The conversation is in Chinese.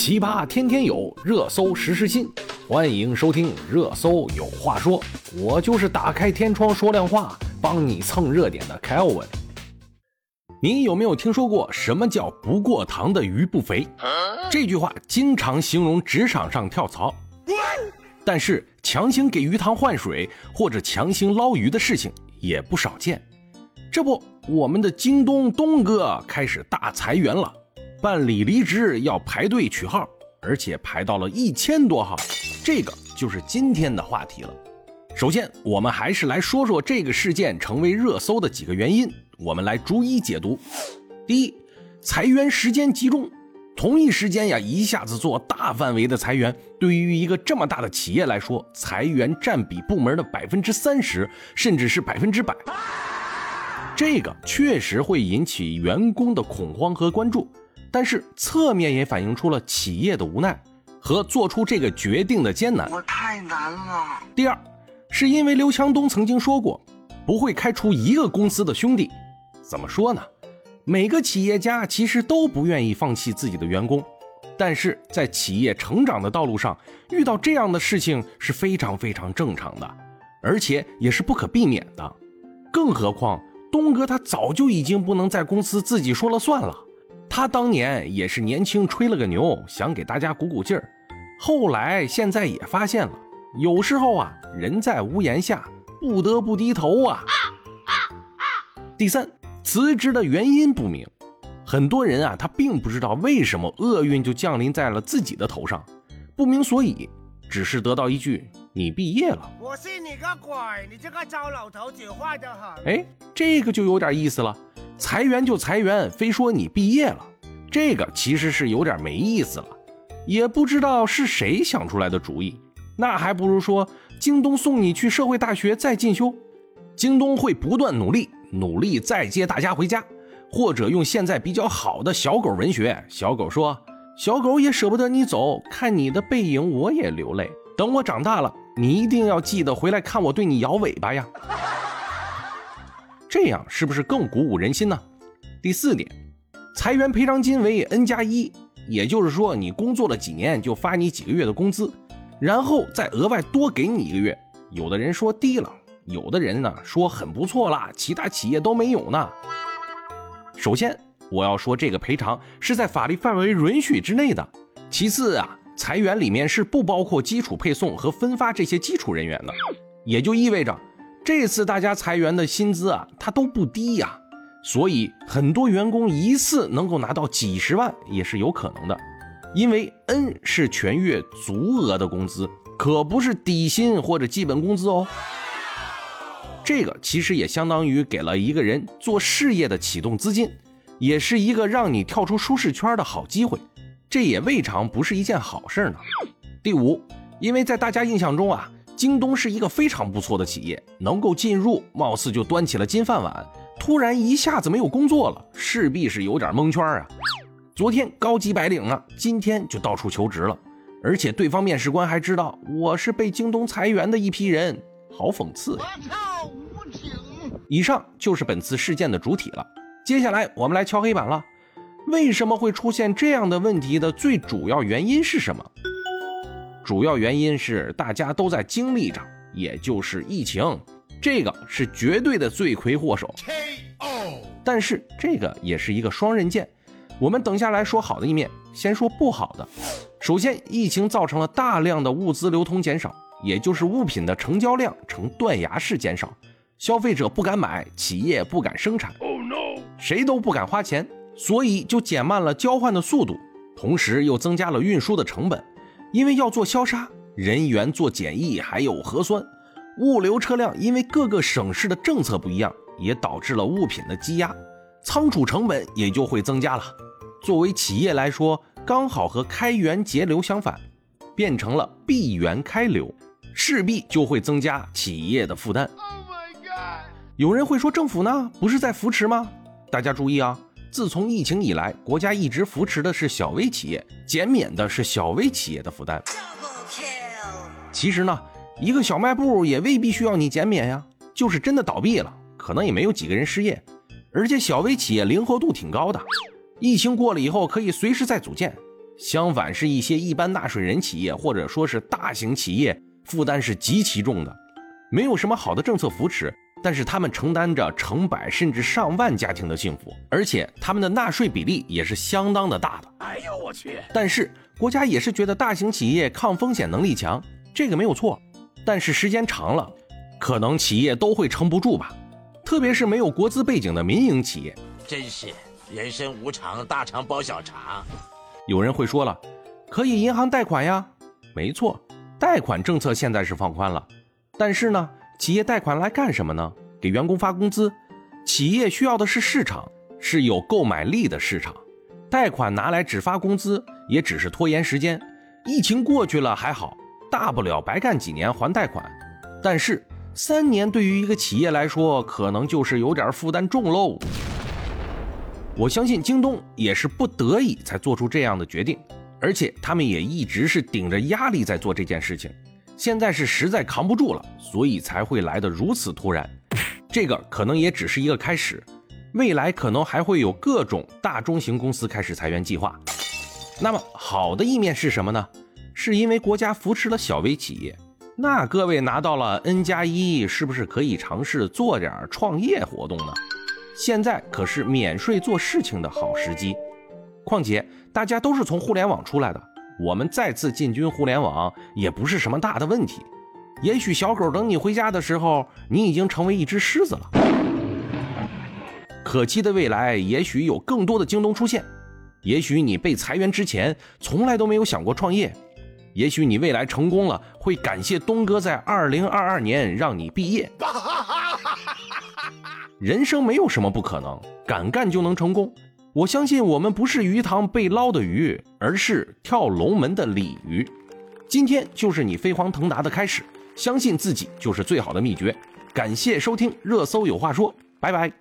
奇葩天天有，热搜时时新。欢迎收听《热搜有话说》，我就是打开天窗说亮话，帮你蹭热点的 Kelvin。你有没有听说过什么叫“不过堂的鱼不肥”？这句话经常形容职场上跳槽，但是强行给鱼塘换水或者强行捞鱼的事情也不少见。这不，我们的京东东哥开始大裁员了。办理离职要排队取号，而且排到了一千多号，这个就是今天的话题了。首先，我们还是来说说这个事件成为热搜的几个原因，我们来逐一解读。第一，裁员时间集中，同一时间呀，一下子做大范围的裁员，对于一个这么大的企业来说，裁员占比部门的百分之三十，甚至是百分之百，这个确实会引起员工的恐慌和关注。但是侧面也反映出了企业的无奈和做出这个决定的艰难。我太难了。第二，是因为刘强东曾经说过，不会开除一个公司的兄弟。怎么说呢？每个企业家其实都不愿意放弃自己的员工，但是在企业成长的道路上，遇到这样的事情是非常非常正常的，而且也是不可避免的。更何况东哥他早就已经不能在公司自己说了算了。他当年也是年轻吹了个牛，想给大家鼓鼓劲儿。后来现在也发现了，有时候啊，人在屋檐下，不得不低头啊。第三，辞职的原因不明，很多人啊，他并不知道为什么厄运就降临在了自己的头上，不明所以，只是得到一句“你毕业了”。我信你个鬼！你这个糟老头子坏得很。哎，这个就有点意思了。裁员就裁员，非说你毕业了，这个其实是有点没意思了。也不知道是谁想出来的主意，那还不如说京东送你去社会大学再进修。京东会不断努力，努力再接大家回家，或者用现在比较好的小狗文学，小狗说：“小狗也舍不得你走，看你的背影我也流泪。等我长大了，你一定要记得回来看我对你摇尾巴呀。”这样是不是更鼓舞人心呢？第四点，裁员赔偿金为 N 加一，也就是说你工作了几年就发你几个月的工资，然后再额外多给你一个月。有的人说低了，有的人呢说很不错啦，其他企业都没有呢。首先我要说这个赔偿是在法律范围允许之内的。其次啊，裁员里面是不包括基础配送和分发这些基础人员的，也就意味着。这次大家裁员的薪资啊，它都不低呀，所以很多员工一次能够拿到几十万也是有可能的，因为 N 是全月足额的工资，可不是底薪或者基本工资哦。这个其实也相当于给了一个人做事业的启动资金，也是一个让你跳出舒适圈的好机会，这也未尝不是一件好事呢。第五，因为在大家印象中啊。京东是一个非常不错的企业，能够进入，貌似就端起了金饭碗。突然一下子没有工作了，势必是有点蒙圈啊。昨天高级白领呢，今天就到处求职了，而且对方面试官还知道我是被京东裁员的一批人，好讽刺呀！无情。以上就是本次事件的主体了，接下来我们来敲黑板了。为什么会出现这样的问题的最主要原因是什么？主要原因是大家都在经历着，也就是疫情，这个是绝对的罪魁祸首。但是这个也是一个双刃剑，我们等下来说好的一面，先说不好的。首先，疫情造成了大量的物资流通减少，也就是物品的成交量呈断崖式减少，消费者不敢买，企业不敢生产，oh, no.，谁都不敢花钱，所以就减慢了交换的速度，同时又增加了运输的成本。因为要做消杀，人员做检疫，还有核酸，物流车辆因为各个省市的政策不一样，也导致了物品的积压，仓储成本也就会增加了。作为企业来说，刚好和开源节流相反，变成了闭源开流，势必就会增加企业的负担。有人会说，政府呢不是在扶持吗？大家注意啊！自从疫情以来，国家一直扶持的是小微企业，减免的是小微企业的负担。其实呢，一个小卖部也未必需要你减免呀，就是真的倒闭了，可能也没有几个人失业，而且小微企业灵活度挺高的，疫情过了以后可以随时再组建。相反是一些一般纳税人企业或者说是大型企业，负担是极其重的，没有什么好的政策扶持。但是他们承担着成百甚至上万家庭的幸福，而且他们的纳税比例也是相当的大的。哎呦我去！但是国家也是觉得大型企业抗风险能力强，这个没有错。但是时间长了，可能企业都会撑不住吧，特别是没有国资背景的民营企业。真是人生无常，大肠包小肠。有人会说了，可以银行贷款呀。没错，贷款政策现在是放宽了，但是呢？企业贷款来干什么呢？给员工发工资。企业需要的是市场，是有购买力的市场。贷款拿来只发工资，也只是拖延时间。疫情过去了还好，大不了白干几年还贷款。但是三年对于一个企业来说，可能就是有点负担重喽。我相信京东也是不得已才做出这样的决定，而且他们也一直是顶着压力在做这件事情。现在是实在扛不住了，所以才会来得如此突然。这个可能也只是一个开始，未来可能还会有各种大中型公司开始裁员计划。那么好的一面是什么呢？是因为国家扶持了小微企业，那各位拿到了 N 加一，是不是可以尝试做点创业活动呢？现在可是免税做事情的好时机。况且大家都是从互联网出来的。我们再次进军互联网也不是什么大的问题。也许小狗等你回家的时候，你已经成为一只狮子了。可期的未来，也许有更多的京东出现。也许你被裁员之前，从来都没有想过创业。也许你未来成功了，会感谢东哥在二零二二年让你毕业。人生没有什么不可能，敢干就能成功。我相信我们不是鱼塘被捞的鱼，而是跳龙门的鲤鱼。今天就是你飞黄腾达的开始，相信自己就是最好的秘诀。感谢收听热搜有话说，拜拜。